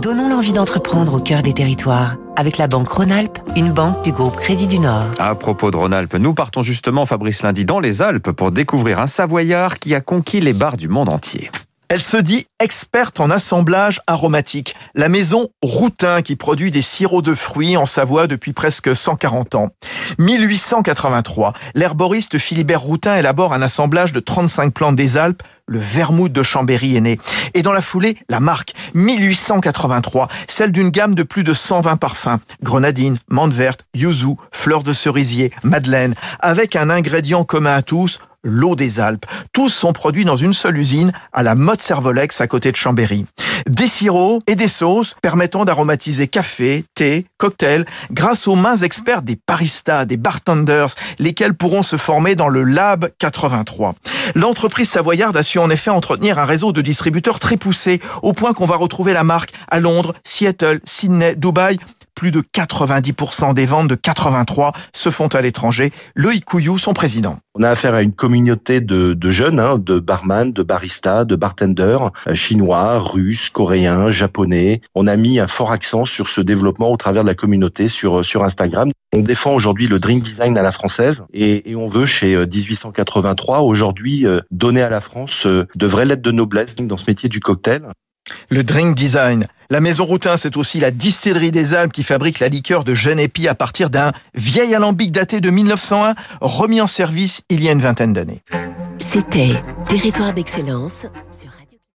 Donnons l'envie d'entreprendre au cœur des territoires avec la banque Rhône-Alpes, une banque du groupe Crédit du Nord. À propos de Rhône-Alpes, nous partons justement, Fabrice Lundi, dans les Alpes pour découvrir un Savoyard qui a conquis les bars du monde entier. Elle se dit experte en assemblage aromatique. La maison Routin qui produit des sirops de fruits en Savoie depuis presque 140 ans. 1883, l'herboriste Philibert Routin élabore un assemblage de 35 plantes des Alpes. Le vermouth de Chambéry est né. Et dans la foulée, la marque 1883, celle d'une gamme de plus de 120 parfums. Grenadine, menthe verte, yuzu, fleurs de cerisier, madeleine, avec un ingrédient commun à tous, l'eau des Alpes. Tous sont produits dans une seule usine à la Motte Servolex à côté de Chambéry. Des sirops et des sauces permettant d'aromatiser café, thé, cocktail grâce aux mains experts des baristas, des bartenders, lesquels pourront se former dans le Lab 83. L'entreprise savoyarde a su en effet entretenir un réseau de distributeurs très poussé, au point qu'on va retrouver la marque à Londres, Seattle, Sydney, Dubaï, plus de 90% des ventes de 83 se font à l'étranger. Loïc Couillou, son président. On a affaire à une communauté de, de jeunes, hein, de barman, de baristas, de bartenders, euh, chinois, russes, coréens, japonais. On a mis un fort accent sur ce développement au travers de la communauté sur, sur Instagram. On défend aujourd'hui le drink design à la française et, et on veut chez 1883 aujourd'hui euh, donner à la France euh, de vraies lettres de noblesse dans ce métier du cocktail. Le drink design. La maison Routin, c'est aussi la distillerie des Alpes qui fabrique la liqueur de Genépi à partir d'un vieil alambic daté de 1901, remis en service il y a une vingtaine d'années. C'était Territoire d'excellence